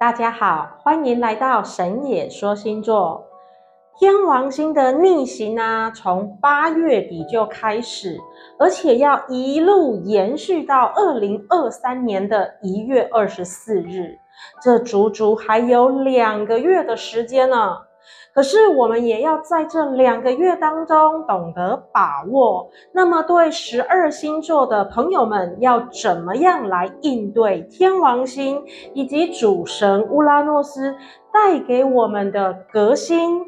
大家好，欢迎来到神野说星座。天王星的逆行呢，从八月底就开始，而且要一路延续到二零二三年的一月二十四日，这足足还有两个月的时间呢。可是我们也要在这两个月当中懂得把握。那么，对十二星座的朋友们，要怎么样来应对天王星以及主神乌拉诺斯带给我们的革新、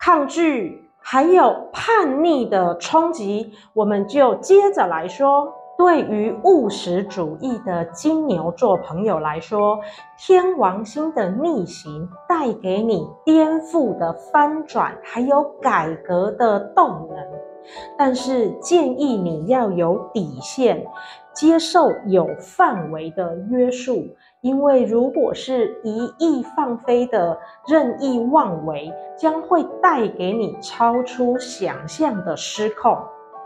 抗拒，还有叛逆的冲击？我们就接着来说。对于务实主义的金牛座朋友来说，天王星的逆行带给你颠覆的翻转，还有改革的动能。但是建议你要有底线，接受有范围的约束，因为如果是一意放飞的任意妄为，将会带给你超出想象的失控。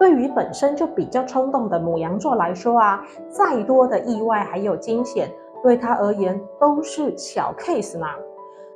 对于本身就比较冲动的母羊座来说啊，再多的意外还有惊险，对他而言都是小 case 呢。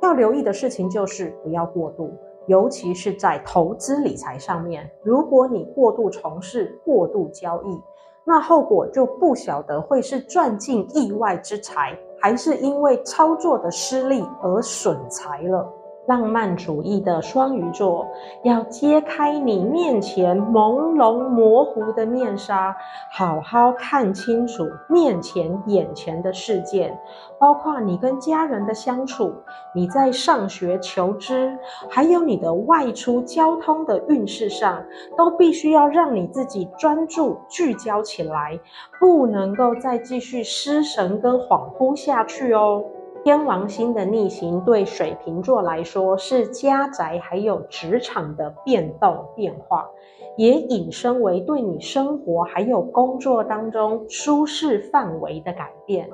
要留意的事情就是不要过度，尤其是在投资理财上面。如果你过度从事、过度交易，那后果就不晓得会是赚进意外之财，还是因为操作的失利而损财了。浪漫主义的双鱼座要揭开你面前朦胧模糊的面纱，好好看清楚面前眼前的事件，包括你跟家人的相处，你在上学求知，还有你的外出交通的运势上，都必须要让你自己专注聚焦起来，不能够再继续失神跟恍惚下去哦。天王星的逆行对水瓶座来说是家宅还有职场的变动变化，也引申为对你生活还有工作当中舒适范围的改变。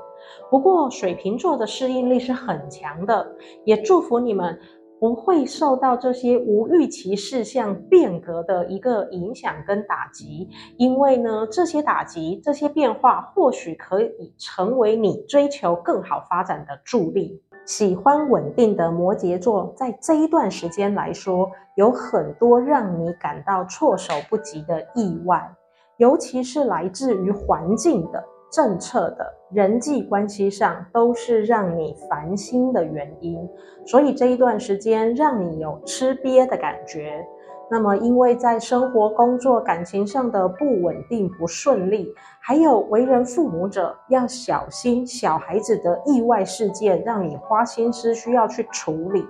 不过水瓶座的适应力是很强的，也祝福你们。不会受到这些无预期事项变革的一个影响跟打击，因为呢，这些打击、这些变化或许可以成为你追求更好发展的助力。喜欢稳定的摩羯座，在这一段时间来说，有很多让你感到措手不及的意外，尤其是来自于环境的。政策的人际关系上都是让你烦心的原因，所以这一段时间让你有吃瘪的感觉。那么，因为在生活、工作、感情上的不稳定、不顺利，还有为人父母者要小心小孩子的意外事件，让你花心思需要去处理。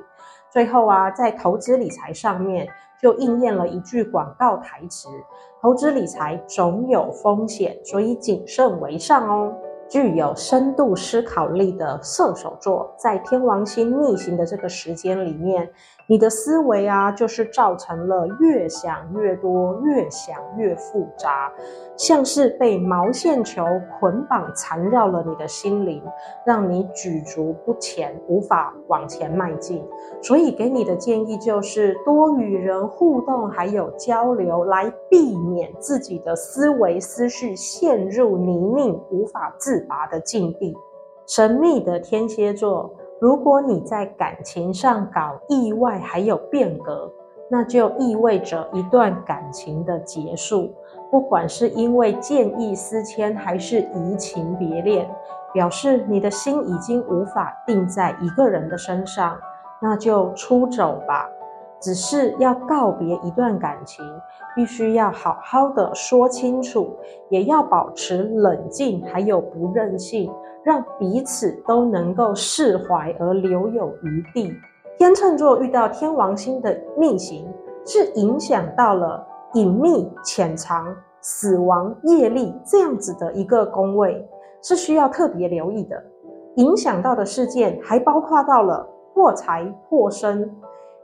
最后啊，在投资理财上面。就应验了一句广告台词：投资理财总有风险，所以谨慎为上哦。具有深度思考力的射手座，在天王星逆行的这个时间里面，你的思维啊，就是造成了越想越多，越想越复杂，像是被毛线球捆绑缠绕了你的心灵，让你举足不前，无法往前迈进。所以给你的建议就是多与人互动，还有交流，来避免自己的思维思绪陷入泥泞，无法自拔的境地。神秘的天蝎座，如果你在感情上搞意外还有变革，那就意味着一段感情的结束。不管是因为见异思迁，还是移情别恋，表示你的心已经无法定在一个人的身上，那就出走吧。只是要告别一段感情，必须要好好的说清楚，也要保持冷静，还有不任性，让彼此都能够释怀而留有余地。天秤座遇到天王星的逆行，是影响到了隐秘、潜藏、死亡、业力这样子的一个宫位，是需要特别留意的。影响到的事件还包括到了破财、破身。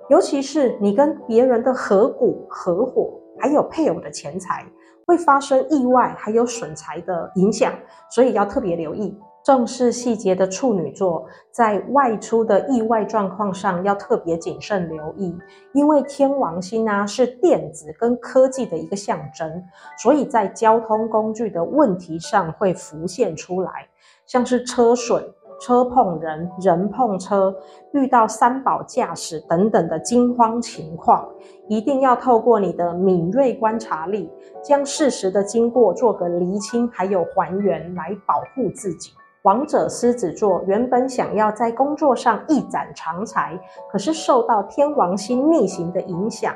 尤其是你跟别人的合股、合伙，还有配偶的钱财，会发生意外，还有损财的影响，所以要特别留意。重视细节的处女座，在外出的意外状况上要特别谨慎留意，因为天王星呢是电子跟科技的一个象征，所以在交通工具的问题上会浮现出来，像是车损。车碰人，人碰车，遇到三宝驾驶等等的惊慌情况，一定要透过你的敏锐观察力，将事实的经过做个厘清，还有还原，来保护自己。王者狮子座原本想要在工作上一展长才，可是受到天王星逆行的影响，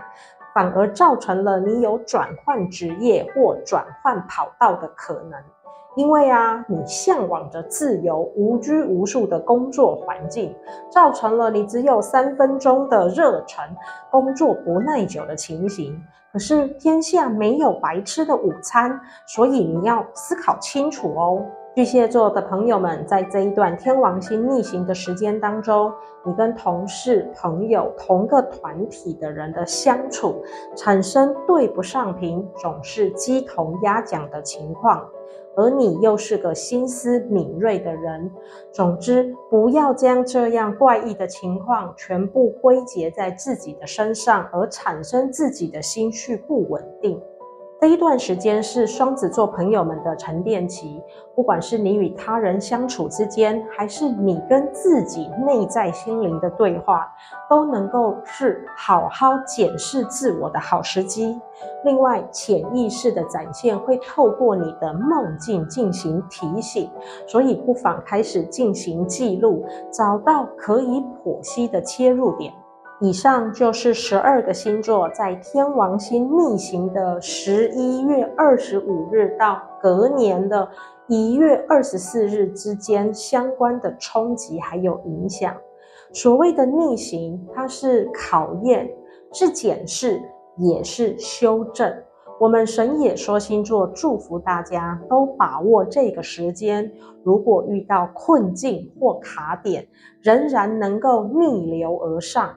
反而造成了你有转换职业或转换跑道的可能。因为啊，你向往着自由、无拘无束的工作环境，造成了你只有三分钟的热忱，工作不耐久的情形。可是天下没有白吃的午餐，所以你要思考清楚哦。巨蟹座的朋友们，在这一段天王星逆行的时间当中，你跟同事、朋友、同个团体的人的相处，产生对不上频，总是鸡同鸭讲的情况，而你又是个心思敏锐的人。总之，不要将这样怪异的情况全部归结在自己的身上，而产生自己的心绪不稳定。这一段时间是双子座朋友们的沉淀期，不管是你与他人相处之间，还是你跟自己内在心灵的对话，都能够是好好检视自我的好时机。另外，潜意识的展现会透过你的梦境进行提醒，所以不妨开始进行记录，找到可以剖析的切入点。以上就是十二个星座在天王星逆行的十一月二十五日到隔年的一月二十四日之间相关的冲击还有影响。所谓的逆行，它是考验，是检视，也是修正。我们神野说星座祝福大家都把握这个时间，如果遇到困境或卡点，仍然能够逆流而上。